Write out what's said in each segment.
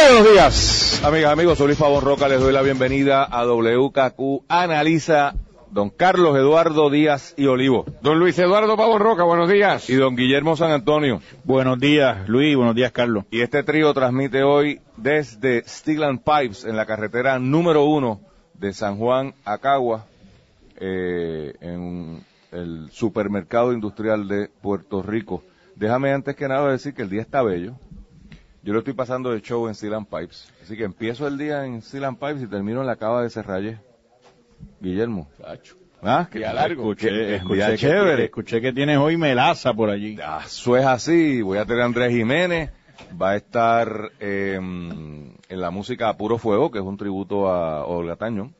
Buenos días, amigas, amigos. Soy Luis Pavón Roca. Les doy la bienvenida a WKQ Analiza. Don Carlos Eduardo Díaz y Olivo. Don Luis Eduardo Pavón Roca, buenos días. Y don Guillermo San Antonio. Buenos días, Luis. Buenos días, Carlos. Y este trío transmite hoy desde Steel and Pipes en la carretera número uno de San Juan a Cagua, eh, en el supermercado industrial de Puerto Rico. Déjame antes que nada decir que el día está bello. Yo lo estoy pasando de show en Steel and Pipes. Así que empiezo el día en Steel and Pipes y termino en la cava de Serralle. Guillermo. Ah, Día largo. Escuché, escuché, chévere. Que, escuché que tienes hoy melaza por allí. Ah, Eso es así. Voy a tener a Andrés Jiménez. Va a estar eh, en la música a Puro Fuego, que es un tributo a Olga Tañón.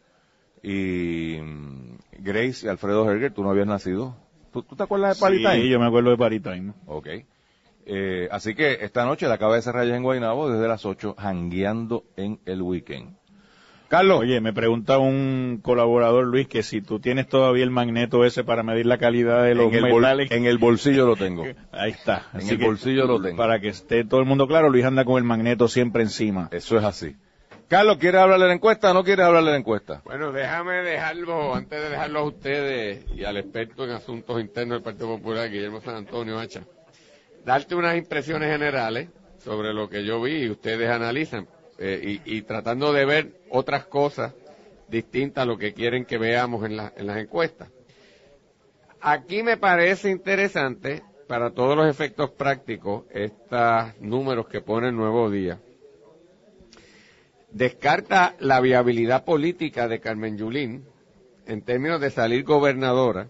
Y mm, Grace y Alfredo Herger, tú no habías nacido. ¿Tú, tú te acuerdas de Paritime? Sí, yo me acuerdo de Paritime. Ok. Eh, así que esta noche la acaba de cerrar ya en Guaynabo desde las 8, jangueando en el weekend. Carlos. Oye, me pregunta un colaborador, Luis, que si tú tienes todavía el magneto ese para medir la calidad de los en el, bol- metales. en el bolsillo lo tengo. Ahí está. En Así el que, bolsillo lo tengo. Para que esté todo el mundo claro, Luis anda con el magneto siempre encima. Eso es así. Carlos, ¿quieres hablarle de la encuesta o no quieres hablarle de la encuesta? Bueno, déjame dejarlo, antes de dejarlo a ustedes y al experto en asuntos internos del Partido Popular, Guillermo San Antonio Hacha, darte unas impresiones generales sobre lo que yo vi y ustedes analizan, eh, y, tratando de ver otras cosas distintas a lo que quieren que veamos en, la- en las encuestas. Aquí me parece interesante, para todos los efectos prácticos, estos números que pone el Nuevo Día. Descarta la viabilidad política de Carmen Yulín en términos de salir gobernadora,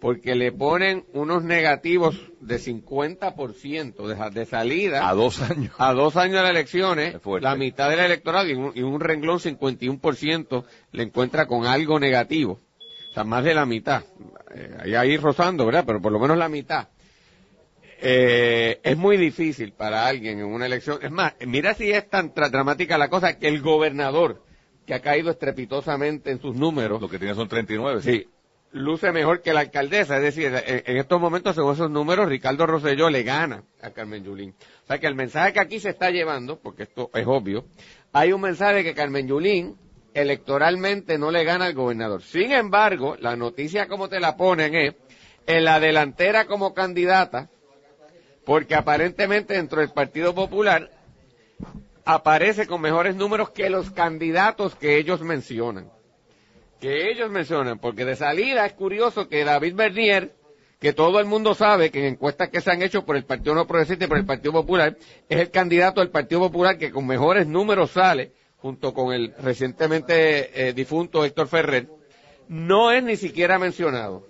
porque le ponen unos negativos de 50% de, de salida A dos años. a dos años de las elecciones, la mitad del electorado y un, y un renglón 51% le encuentra con algo negativo. O sea, más de la mitad. Eh, ahí ahí rozando, ¿verdad? Pero por lo menos la mitad. Eh, es muy difícil para alguien en una elección. Es más, mira si es tan dramática la cosa que el gobernador, que ha caído estrepitosamente en sus números, Lo que tiene son 39. Sí, luce mejor que la alcaldesa. Es decir, en, estos momentos, según esos números, Ricardo Rosselló le gana a Carmen Yulín. O sea que el mensaje que aquí se está llevando, porque esto es obvio, hay un mensaje que Carmen Yulín electoralmente no le gana al gobernador. Sin embargo, la noticia como te la ponen es, en la delantera como candidata, porque aparentemente dentro del Partido Popular aparece con mejores números que los candidatos que ellos mencionan que ellos mencionan, porque de salida es curioso que David Bernier, que todo el mundo sabe que en encuestas que se han hecho por el Partido No Progresista y por el Partido Popular, es el candidato del Partido Popular que con mejores números sale, junto con el recientemente eh, difunto Héctor Ferrer, no es ni siquiera mencionado.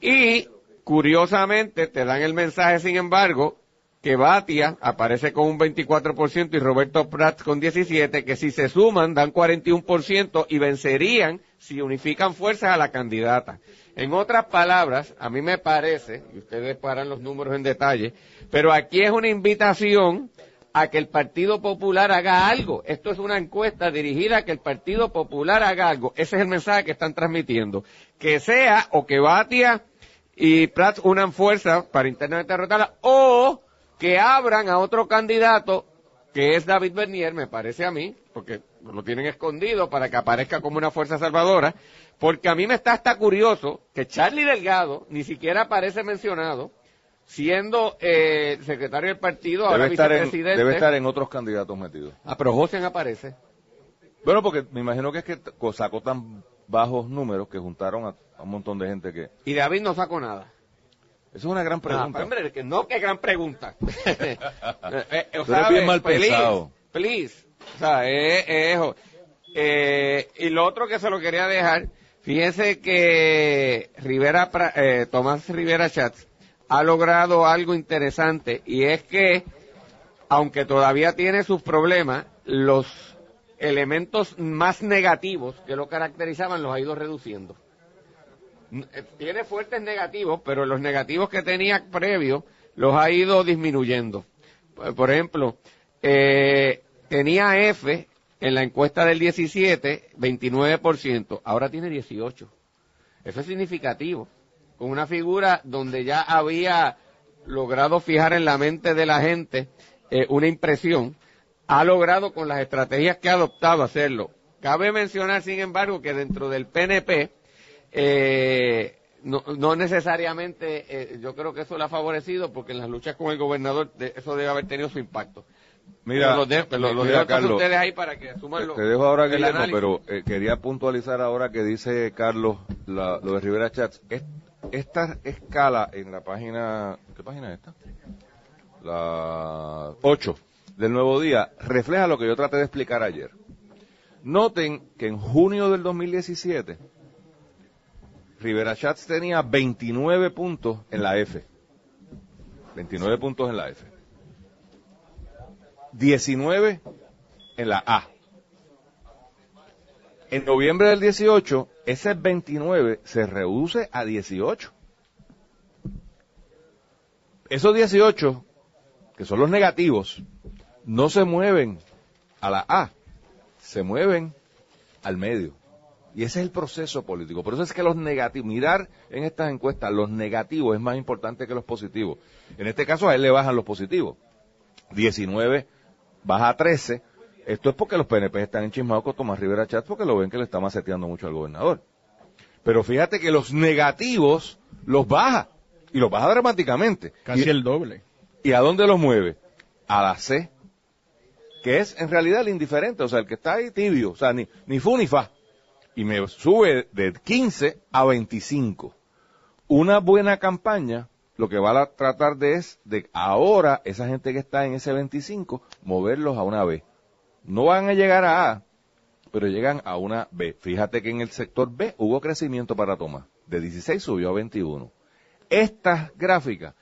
Y, curiosamente, te dan el mensaje, sin embargo, que Batia aparece con un 24% y Roberto Prats con 17%, que si se suman dan 41% y vencerían si unifican fuerzas a la candidata. En otras palabras, a mí me parece, y ustedes paran los números en detalle, pero aquí es una invitación a que el Partido Popular haga algo. Esto es una encuesta dirigida a que el Partido Popular haga algo. Ese es el mensaje que están transmitiendo. Que sea o que Batia y Prats unan fuerza para internamente derrotarla o que abran a otro candidato que es David Bernier, me parece a mí, porque lo tienen escondido para que aparezca como una fuerza salvadora, porque a mí me está hasta curioso que Charlie Delgado ni siquiera aparece mencionado, siendo eh, secretario del partido, ahora Debe estar, en, vicepresidente. debe estar en otros candidatos metidos. Ah, pero José aparece. Bueno, porque me imagino que es que sacó tan bajos números que juntaron a, a un montón de gente que... Y David no sacó nada. Esa es una gran pregunta. Ah, hombre, que no, qué gran pregunta. Eh, eh, o sea, bien mal please, pensado. Please. O sea, eh, eh, eh, y lo otro que se lo quería dejar, fíjense que Rivera, eh, Tomás Rivera Schatz ha logrado algo interesante y es que, aunque todavía tiene sus problemas, los elementos más negativos que lo caracterizaban los ha ido reduciendo. Eh, Tiene fuertes negativos, pero los negativos que tenía previo los ha ido disminuyendo. Por ejemplo, eh, tenía F en la encuesta del 17, 29%, ahora tiene 18%. Eso es significativo. Con una figura donde ya había logrado fijar en la mente de la gente eh, una impresión, ha logrado con las estrategias que ha adoptado hacerlo. Cabe mencionar, sin embargo, que dentro del PNP, eh, no, no necesariamente, eh, yo creo que eso le ha favorecido porque en las luchas con el gobernador de- eso debe haber tenido su impacto. Mira, Pero lo de- pero lo mira, dejo Carlos, ustedes ahí para que asuman Te, dejo ahora, Guillermo, pero eh, quería puntualizar ahora que dice Carlos la- lo de Rivera Chats. Es- esta escala en la página, ¿qué página es esta? La 8 del Nuevo Día refleja lo que yo traté de explicar ayer. Noten que en junio del 2017 Rivera Chats tenía 29 puntos en la F. 29 puntos en la F. 19 en la A. En noviembre del 18, ese 29 se reduce a 18. Esos 18, que son los negativos, no se mueven a la A, se mueven al medio. Y ese es el proceso político. Por eso es que los negativos, mirar en estas encuestas, los negativos es más importante que los positivos. En este caso a él le bajan los positivos. 19 baja a 13. Esto es porque los PNP están enchismados con Tomás Rivera Chatz porque lo ven que le está maceteando mucho al gobernador. Pero fíjate que los negativos los baja. Y los baja dramáticamente. Casi Y- el doble. ¿Y a dónde los mueve? A la C. Que es en realidad el indiferente, o sea, el que está ahí tibio, o sea, ni, ni fu ni fa. Y me sube de 15 a 25. Una buena campaña, lo que va a tratar de es de ahora, esa gente que está en ese 25, moverlos a una B. No van a llegar a A, pero llegan a una B. Fíjate que en el sector B hubo crecimiento para Tomás. De 16 subió a 21. Estas gráficas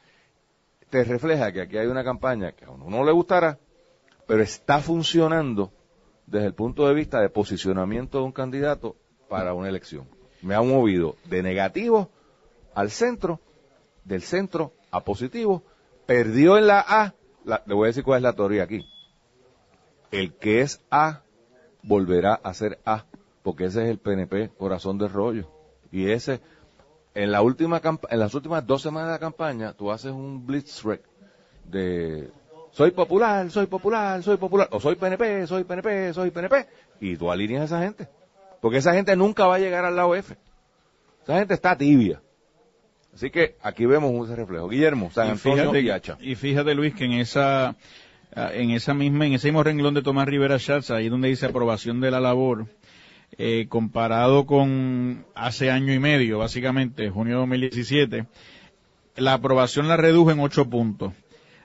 te refleja que aquí hay una campaña que a uno no le gustará, pero está funcionando desde el punto de vista de posicionamiento de un candidato para una elección. Me ha movido de negativo al centro, del centro a positivo, perdió en la A, la- le voy a decir cuál es la teoría aquí. El que es A volverá a ser A, porque ese es el PNP corazón de rollo. Y ese, en la última en las últimas dos semanas de la campaña, tú haces un blitzkrieg de soy popular, soy popular, soy popular, o soy PNP, soy PNP, soy PNP, y tú alineas a esa gente. Porque esa gente nunca va a llegar al lado F. Esa gente está tibia. Así que aquí vemos ese reflejo. Guillermo, San Y Antonio fíjate, y Hacha. y fíjate Luis que en esa ah, en esa misma en ese mismo renglón de Tomás Rivera Schatz ahí donde dice aprobación de la labor eh, comparado con hace año y medio básicamente junio de 2017 la aprobación la redujo en ocho puntos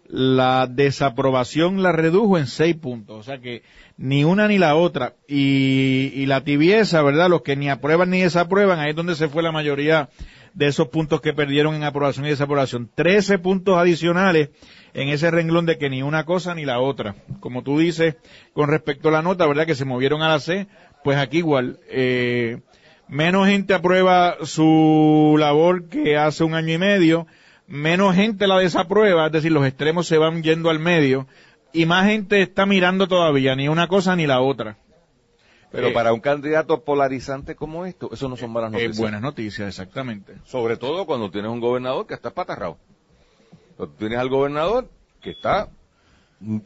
la desaprobación la redujo en seis puntos o sea que ni una ni la otra y, y la tibieza verdad los que ni aprueban ni desaprueban ahí es donde se fue la mayoría de esos puntos que perdieron en aprobación y desaprobación. 13 puntos adicionales en ese renglón de que ni una cosa ni la otra. Como tú dices, con respecto a la nota, ¿verdad? Que se movieron a la C, pues aquí igual. Eh, menos gente aprueba su labor que hace un año y medio, menos gente la desaprueba, es decir, los extremos se van yendo al medio y más gente está mirando todavía, ni una cosa ni la otra. Pero Eh, para un candidato polarizante como esto, eso no son malas eh, noticias. buenas noticias, exactamente. Sobre todo cuando tienes un gobernador que está patarrado. Tienes al gobernador que está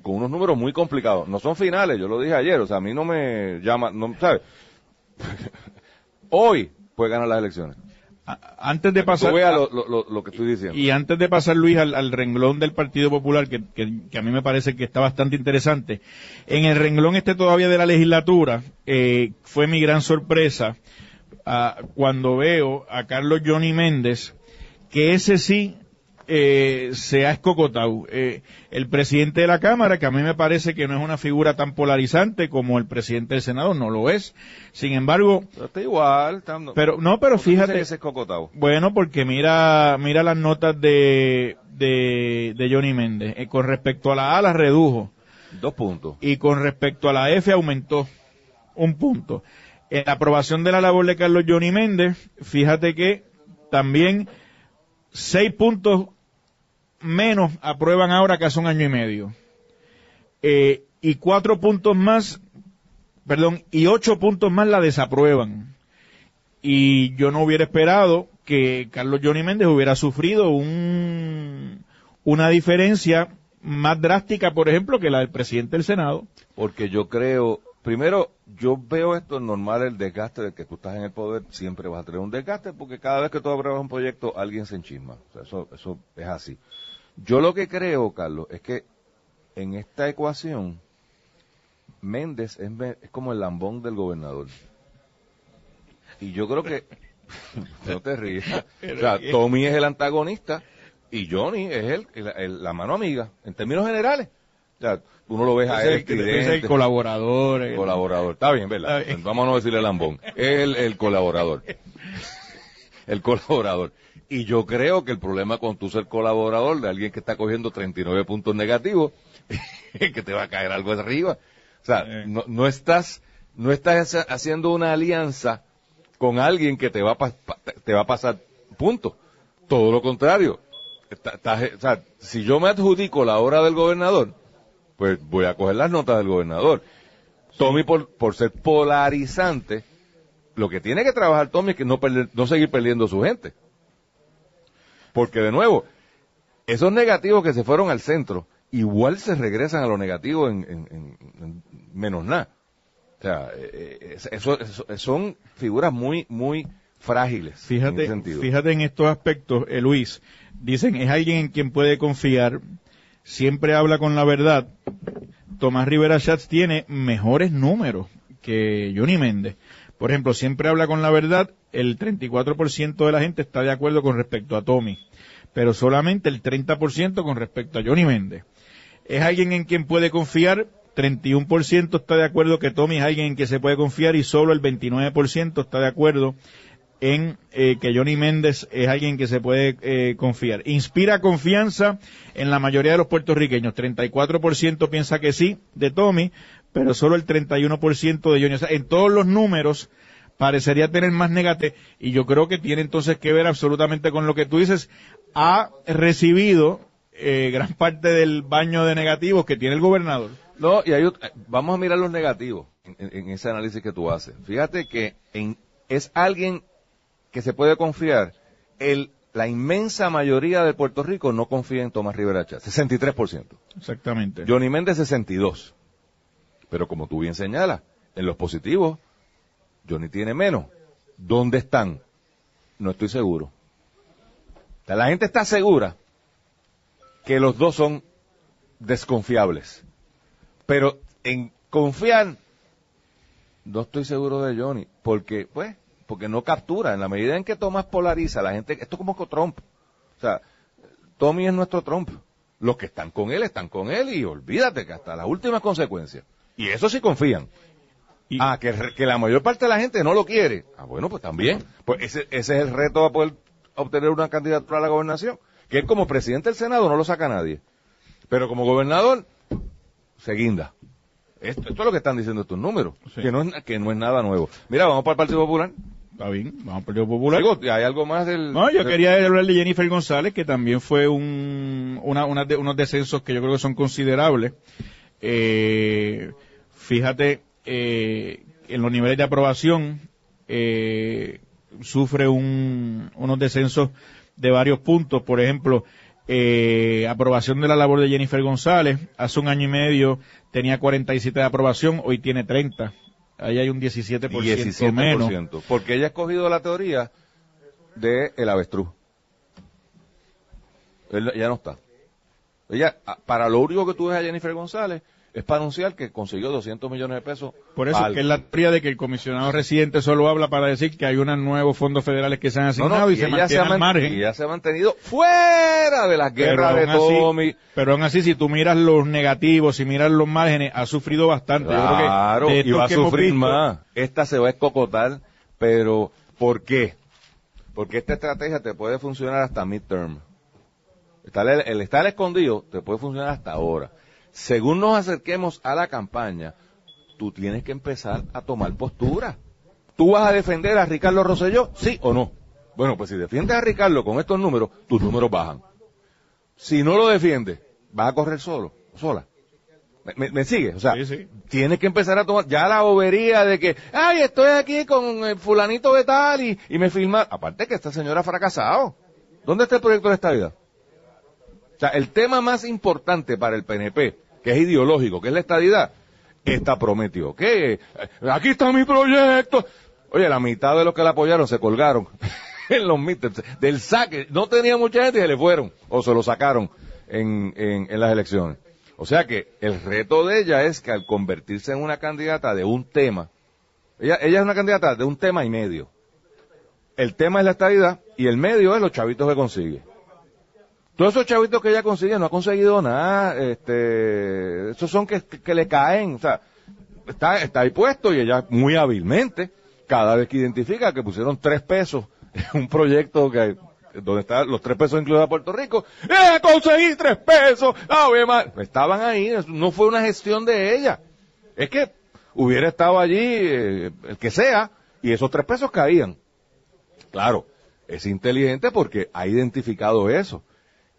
con unos números muy complicados. No son finales, yo lo dije ayer, o sea, a mí no me llama, no, ¿sabes? Hoy puede ganar las elecciones. Antes de pasar... lo, lo- lo- lo que estoy diciendo. Y antes de pasar, Luis, al, al renglón del Partido Popular, que, que- que a mí me parece que está bastante interesante, en el renglón este todavía de la legislatura, eh, fue mi gran sorpresa ah, cuando veo a Carlos Johnny Méndez, que ese sí eh, se ha escocotado. Eh, el presidente de la Cámara, que a mí me parece que no es una figura tan polarizante como el presidente del Senado, no lo es. Sin embargo, Pero está igual. está- pero no, pero ¿por qué dice fíjate, que cocotado? bueno, porque mira, mira las notas de, de, de Johnny Méndez. Eh, con respecto a la A las redujo Dos puntos. y con respecto a la F aumentó un punto. En la aprobación de la labor de Carlos Johnny Méndez, fíjate que también seis puntos menos aprueban ahora que hace un año y medio. Eh, y cuatro puntos más, perdón, y ocho puntos más la desaprueban y yo no hubiera esperado que Carlos Johnny Méndez hubiera sufrido un, una diferencia más drástica, por ejemplo, que la del presidente del Senado. Porque yo creo, primero, yo veo esto normal, el desgaste de que tú estás en el poder, siempre vas a tener un desgaste, porque cada vez que tú apruebas un proyecto, alguien se enchisma. O sea, eso, eso es así. Yo lo que creo, Carlos, es que en esta ecuación, Méndez es, es como el lambón del gobernador. Y yo creo que, no te rías, o sea, Tommy es el antagonista y Johnny es el, el- el- la mano amiga, en términos generales. O sea, uno lo ves a él, Ese es el colaborador. el- colaborador. Está bien, ¿verdad? Está bien. Vamos a no decirle lambón. Es el, el colaborador. El colaborador. Y yo creo que el problema con tú ser colaborador de alguien que está cogiendo 39 puntos negativos, es que te va a caer algo arriba. O sea, Eh. no, no estás, no estás ha- haciendo una alianza con alguien que te va a, pa- te va a pasar puntos. Todo lo contrario. Está- o sea, si yo me adjudico la obra del gobernador, pues voy a coger las notas del gobernador. Tommy, por, por ser polarizante, lo que tiene que trabajar Tommy es que no, perder- no seguir perdiendo su gente. Porque, de nuevo, esos negativos que se fueron al centro, igual se regresan a lo negativo en, en- en- en menos nada. O sea, eh, eh, eso, eso- son figuras muy, muy frágiles. en Fíjate, sentido. fíjate en estos aspectos, eh, Luis. Dicen, es alguien en quien puede confiar, siempre habla con la verdad. Tomás Rivera Schatz tiene mejores números que Johnny Méndez. Por ejemplo, siempre habla con la verdad, el 34% de la gente está de acuerdo con respecto a Tommy, pero solamente el 30% con respecto a Johnny Méndez. Es alguien en quien puede confiar, 31% está de acuerdo que Tommy es alguien en quien se puede confiar y solo el 29% está de acuerdo en eh, que Johnny Méndez es alguien que se puede eh, confiar. Inspira confianza en la mayoría de los puertorriqueños. 34% piensa que sí de Tommy, pero solo el 31% de Johnny. O sea, en todos los números parecería tener más negativo y yo creo que tiene entonces que ver absolutamente con lo que tú dices. Ha recibido eh, gran parte del baño de negativos que tiene el gobernador. No, y hay vamos a mirar los negativos en ese análisis que tú haces. Fíjate que en- es alguien que se puede confiar. El, la inmensa mayoría de Puerto Rico no confía en Tomás Rivera Chávez, 63%. Exactamente. Johnny Méndez 62. Pero como tú bien señalas, en los positivos, Johnny tiene menos. ¿Dónde están? No estoy seguro. O sea, la gente está segura que los dos son desconfiables. Pero en confiar, no estoy seguro de Johnny, porque, pues, porque no captura. En la medida en que Tomás polariza, la gente, esto es como con Trump. O sea, Tommy es nuestro Trump. Los que están con él están con él y olvídate que hasta las últimas consecuencias. Y eso sí confían. Y- ah, que, la mayor parte de la gente no lo quiere. Ah, bueno, pues también. Pues ese, ese es el reto a poder obtener una candidatura a la gobernación. Que él como presidente del Senado no lo saca nadie. Pero como gobernador, se guinda. Esto, esto es lo que están diciendo estos números. Sí. Que, no es, que no es nada nuevo. Mira, vamos para el Partido Popular. Está bien, vamos al Partido Popular. Digo, ¿hay algo más del...? No, yo del- quería hablar de Jennifer González, que también fue un, una, una de- unos descensos que yo creo que son considerables. eh, fíjate, eh, en los niveles de aprobación, eh, sufre un, unos descensos de varios puntos. Por ejemplo, eh, aprobación de la labor de Jennifer González. Hace un año y medio tenía 47 de aprobación, hoy tiene 30. Ahí hay un 17%, 17%, menos. Porque ella ha escogido la teoría de el avestruz. Él ya no está. Ella, a- para lo único que tú ves a Jennifer González es para anunciar que consiguió 200 millones de pesos. Por eso al- que es la teoría de que el comisionado residente solo habla para decir que hay unos nuevos fondos federales que se han asignado no, y, se ella mantiene ha al man- margen. y ella se ha mantenido fuera de las guerras de Tommy. Pero aún así, si tú miras los negativos, si miras los márgenes, ha sufrido bastante. Yo creo que Claro, y va a que sufrir visto- más. Esta se va a escocotar, pero ¿por qué? Porque esta estrategia te puede funcionar hasta midterm. Estar el, el estar escondido te puede funcionar hasta ahora. Según nos acerquemos a la campaña, tú tienes que empezar a tomar postura. ¿Tú vas a defender a Ricardo Rosselló? ¿Sí o no? Bueno, pues si defiendes a Ricardo con estos números, tus números bajan. Si no lo defiendes, vas a correr solo, sola. ¿Me, me, sigue? O sea, Sí, sí. tienes que empezar a tomar ya la bobería de que, ay, estoy aquí con el fulanito de tal y, y me filma. Aparte que esta señora ha fracasado. ¿Dónde está el proyecto de esta vida? O sea, el tema más importante para el PNP, que es ideológico, que es la estadidad, esta prometió. ¿Qué? Eh, Aquí está mi proyecto. Oye, la mitad de los que la apoyaron se colgaron en los meetings. Del saque, no tenía mucha gente y se le fueron o se lo sacaron en, en, en las elecciones. O sea que el reto de ella es que al convertirse en una candidata de un tema, ella, ella es una candidata de un tema y medio. El tema es la estadidad y el medio es los chavitos que consigue. Todos esos chavitos que ella consigue no ha conseguido nada, este, esos son que, que, le caen, o sea, está, está ahí puesto y ella muy hábilmente, cada vez que identifica que pusieron tres pesos en un proyecto que, donde están los tres pesos incluidos a Puerto Rico, ¡eh, conseguí tres pesos! ¡Ave María! Estaban ahí, no fue una gestión de ella. Es que hubiera estado allí eh, el que sea y esos tres pesos caían. Claro, es inteligente porque ha identificado eso.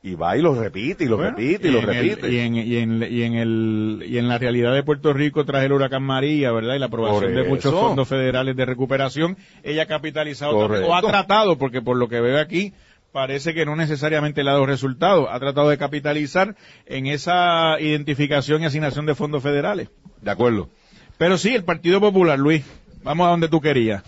Y va y lo repite y lo Bueno, repite y lo el- repite. y, en, y, en, y, en el, y en la realidad de Puerto Rico, tras el huracán María, ¿verdad? Y la aprobación de muchos fondos federales de recuperación, ella ha capitalizado también, o ha tratado, porque por lo que veo aquí, parece que no necesariamente le ha dado resultados. Ha tratado de capitalizar en esa identificación y asignación de fondos federales. De acuerdo. Pero sí, el Partido Popular, Luis, vamos a donde tú querías.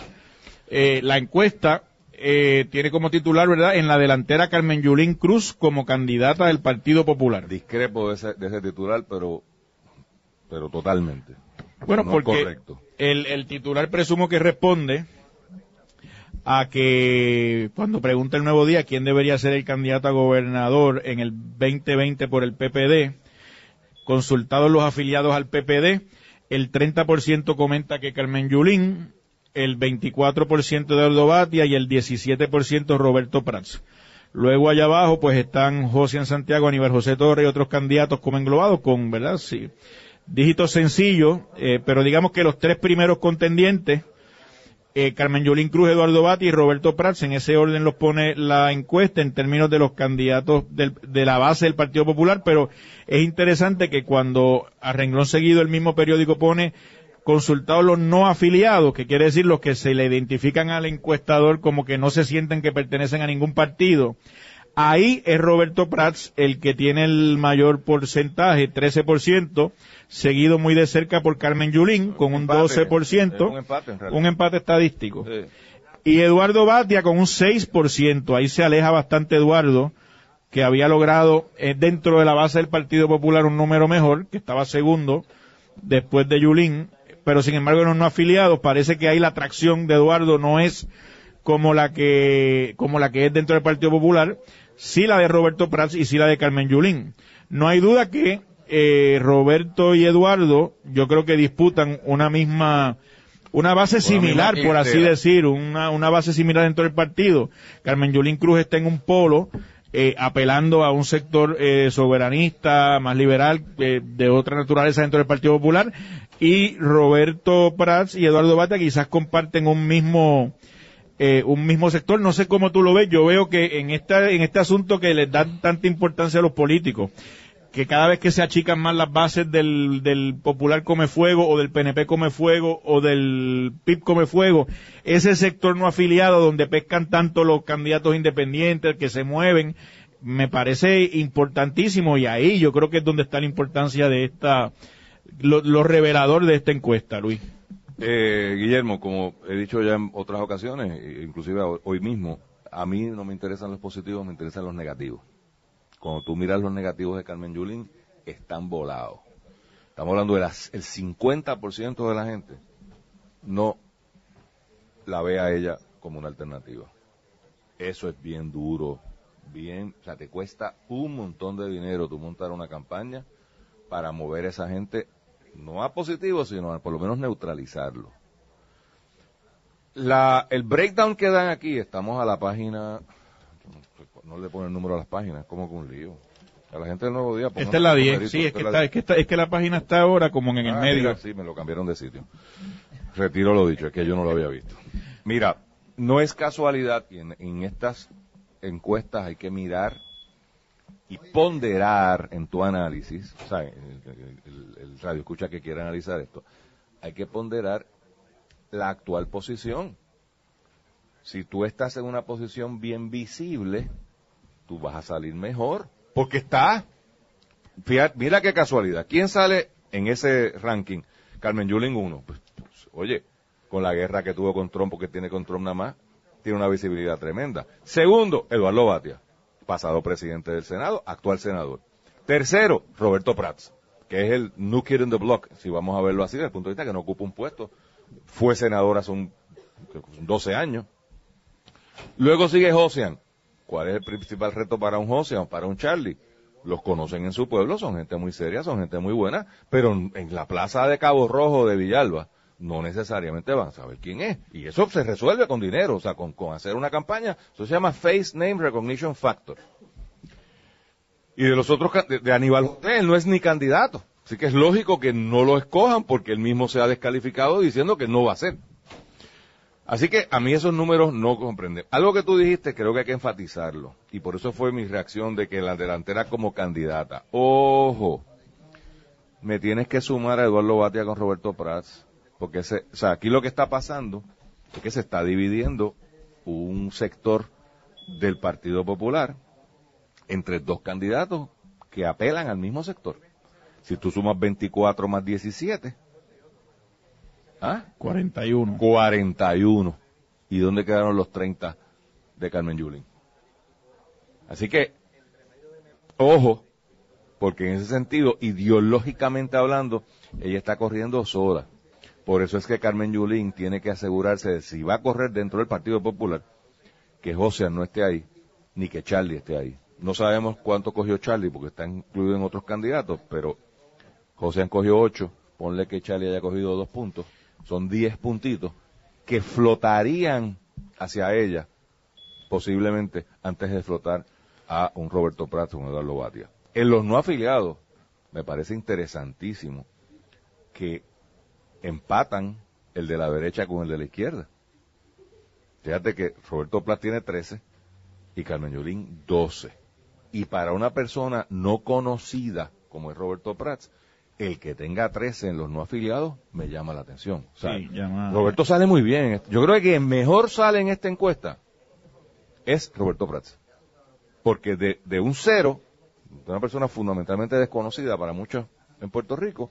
Eh, la encuesta eh, tiene como titular, ¿verdad?, en la delantera Carmen Yulín Cruz como candidata del Partido Popular. Discrepo de ese, de ese titular, pero, pero totalmente. Bueno, No porque el, el titular presumo que responde a que cuando pregunta el nuevo día quién debería ser el candidato a gobernador en el 2020 por el PPD, consultados los afiliados al PPD, el 30% comenta que Carmen Yulín, el 24% de Eduardo Batia y el 17% Roberto Prats. Luego allá abajo pues están José Santiago, Aníbal José Torres y otros candidatos como englobados con, ¿verdad? Sí. Dígitos sencillos, eh, pero digamos que los tres primeros contendientes, eh, Carmen Yulín Cruz, Eduardo Bati y Roberto Prats, en ese orden los pone la encuesta en términos de los candidatos de la base del Partido Popular, pero es interesante que cuando a renglón seguido el mismo periódico pone consultados los no afiliados, que quiere decir los que se le identifican al encuestador como que no se sienten que pertenecen a ningún partido, Ahí es Roberto Prats el que tiene el mayor porcentaje, 13%, seguido muy de cerca por Carmen Yulín con un Empate. 12%, Es un empate, un estadístico. Sí. Y Eduardo Batia con un 6%, ahí se aleja bastante Eduardo, que había logrado eh, dentro de la base del Partido Popular un número mejor, que estaba segundo después de Yulín, pero sin embargo en los no afiliados parece que ahí la atracción de Eduardo no es como la que como la que es dentro del Partido Popular, sí la de Roberto Prats y sí la de Carmen Yulín. No hay duda que eh, Roberto y Eduardo, yo creo que disputan una misma una base similar, por así decir, una, una base similar dentro del partido. Carmen Yulín Cruz está en un polo, eh, apelando a un sector eh, soberanista, más liberal, eh, de otra naturaleza dentro del Partido Popular, y Roberto Prats y Eduardo Bata quizás comparten un mismo, eh, un mismo sector. No sé cómo tú lo ves. Yo veo que en esta, en este asunto que les dan tanta importancia a los políticos, que cada vez que se achican más las bases del, del Popular Come Fuego o del PNP Come Fuego o del PIB Come Fuego, ese sector no afiliado donde pescan tanto los candidatos independientes que se mueven, me parece importantísimo y ahí yo creo que es donde está la importancia de esta, lo, lo revelador de esta encuesta, Luis. Eh, Guillermo, como he dicho ya en otras ocasiones, e inclusive hoy mismo, a mí no me interesan los positivos, me interesan los negativos. Cuando tú miras los negativos de Carmen Yulín, están volados. Estamos hablando del 50% de la gente no la ve a ella como una alternativa. Eso es bien duro, bien, o sea, te cuesta un montón de dinero tú montar una campaña para mover a esa gente no a positivo, sino a por lo menos neutralizarlo. La, el breakdown que dan aquí, estamos a la página, no le ponen el número a las páginas, como con un lío. A la gente del Nuevo Día. Esta es la 10, sí, es que, está, es, que está, es que la página está ahora como en el Ah, medio. mira, sí, me lo cambiaron de sitio. Retiro lo dicho, es que yo no lo había visto. Mira, no es casualidad que en, en estas encuestas hay que mirar y ponderar en tu análisis, o sea, el, el- el- el radio escucha que quiere analizar esto, hay que ponderar la actual posición. Si tú estás en una posición bien visible, tú vas a salir mejor, porque está Fíjate, mira qué casualidad. ¿Quién sale en ese ranking? Carmen Yulín 1. Pues, pues, oye, con la guerra que tuvo con Trump, porque tiene con Trump nada más, tiene una visibilidad tremenda. Segundo, Eduardo Batia, pasado presidente del Senado, actual senador. Tercero, Roberto Prats, que es el new kid in the block, si vamos a verlo así, desde el punto de vista que no ocupa un puesto. Fue senador hace un, creo que son 12 años. Luego sigue Josian. ¿Cuál es el principal reto para un Josian, para un Charlie? Los conocen en su pueblo, son gente muy seria, son gente muy buena, pero en la plaza de Cabo Rojo de Villalba no necesariamente van a saber quién es. Y eso se resuelve con dinero, o sea, con, con hacer una campaña. Eso se llama Face Name Recognition Factor. Y de los otros, de, de Aníbal José, no es ni candidato. Así que es lógico que no lo escojan porque él mismo se ha descalificado diciendo que no va a ser. Así que a mí esos números no comprenden. Algo que tú dijiste creo que hay que enfatizarlo. Y por eso fue mi reacción de que la delantera como candidata. Ojo, me tienes que sumar a Eduardo Batia con Roberto Prats. Porque ese, o sea, aquí lo que está pasando es que se está dividiendo un sector del Partido Popular entre dos candidatos que apelan al mismo sector. Si tú sumas 24 más 17, ¿ah? 41. 41. ¿Y dónde quedaron los 30 de Carmen Yulín? Así que, ojo, porque en ese sentido, ideológicamente hablando, ella está corriendo sola. Por eso es que Carmen Yulín tiene que asegurarse de si va a correr dentro del Partido Popular, que José no esté ahí, ni que Charlie esté ahí. No sabemos cuánto cogió Charlie, porque está incluido en otros candidatos, pero José cogió ocho, ponle que Charlie haya cogido dos puntos, son diez puntitos que flotarían hacia ella, posiblemente antes de flotar a un Roberto Prats o un Eduardo Batia. En los no afiliados, me parece interesantísimo que empatan el de la derecha con el de la izquierda. Fíjate que Roberto Prats tiene 13 y Carmen Yulín 12. Y para una persona no conocida como es Roberto Prats, el que tenga 13 en los no afiliados me llama la atención. O sea, Sí, llama- Roberto sale muy bien. Yo creo que quien mejor sale en esta encuesta es Roberto Prats. Porque de, de un cero, de una persona fundamentalmente desconocida para muchos en Puerto Rico,